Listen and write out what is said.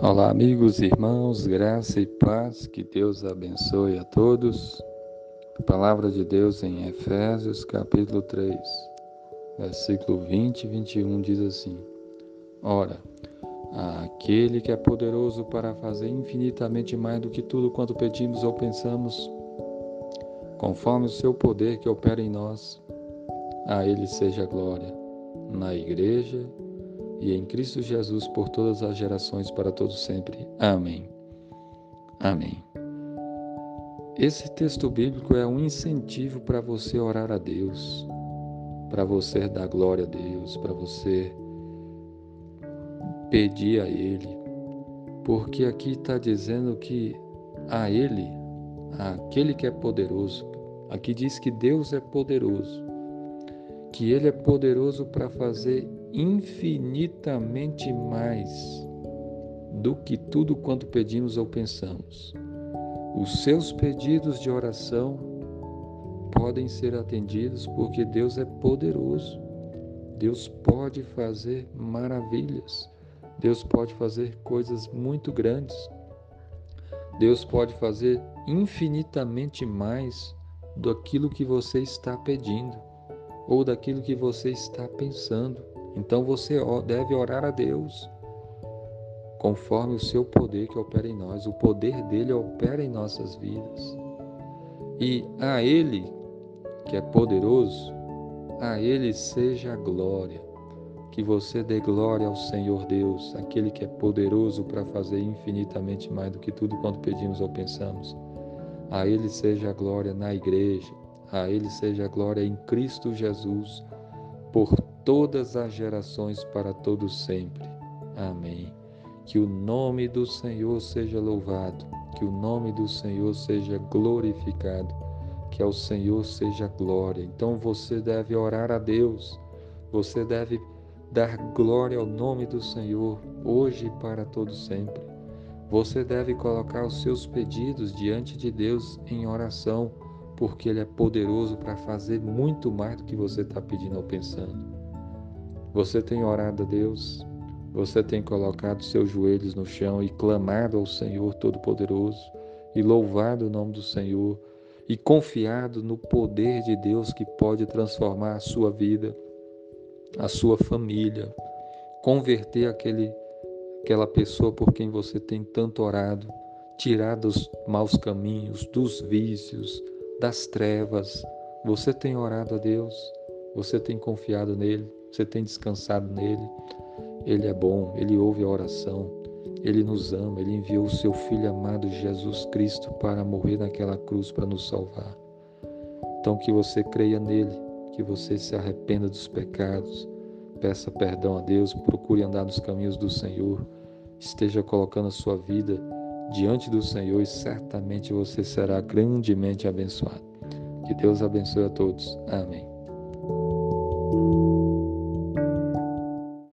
Olá, amigos irmãos, graça e paz, que Deus abençoe a todos. Palavra de Deus em Efésios, capítulo 3, versículo 20 e 21 diz assim: Ora, aquele que é poderoso para fazer infinitamente mais do que tudo quanto pedimos ou pensamos, conforme o seu poder que opera em nós, a ele seja glória na igreja e em Cristo Jesus por todas as gerações para todos sempre. Amém. Amém. Esse texto bíblico é um incentivo para você orar a Deus, para você dar glória a Deus, para você pedir a Ele, porque aqui está dizendo que a Ele, aquele que é poderoso, aqui diz que Deus é poderoso, que Ele é poderoso para fazer infinitamente mais do que tudo quanto pedimos ou pensamos. Os seus pedidos de oração podem ser atendidos porque Deus é poderoso. Deus pode fazer maravilhas. Deus pode fazer coisas muito grandes. Deus pode fazer infinitamente mais do aquilo que você está pedindo ou daquilo que você está pensando. Então você deve orar a Deus conforme o seu poder que opera em nós. O poder dele opera em nossas vidas. E a Ele, que é poderoso, a Ele seja a glória. Que você dê glória ao Senhor Deus, aquele que é poderoso para fazer infinitamente mais do que tudo quanto pedimos ou pensamos. A Ele seja a glória na igreja, a Ele seja a glória em Cristo Jesus, por todas as gerações para todos sempre. Amém. Que o nome do Senhor seja louvado, que o nome do Senhor seja glorificado, que ao Senhor seja glória. Então você deve orar a Deus, você deve dar glória ao nome do Senhor, hoje e para todos sempre. Você deve colocar os seus pedidos diante de Deus em oração, porque Ele é poderoso para fazer muito mais do que você está pedindo ou pensando. Você tem orado a Deus? Você tem colocado seus joelhos no chão e clamado ao Senhor Todo-Poderoso e louvado o nome do Senhor e confiado no poder de Deus que pode transformar a sua vida, a sua família, converter aquele, aquela pessoa por quem você tem tanto orado, tirar dos maus caminhos, dos vícios, das trevas. Você tem orado a Deus? Você tem confiado nele? Você tem descansado nele? Ele é bom, ele ouve a oração, ele nos ama, ele enviou o seu Filho amado Jesus Cristo para morrer naquela cruz para nos salvar. Então, que você creia nele, que você se arrependa dos pecados, peça perdão a Deus, procure andar nos caminhos do Senhor, esteja colocando a sua vida diante do Senhor e certamente você será grandemente abençoado. Que Deus abençoe a todos. Amém.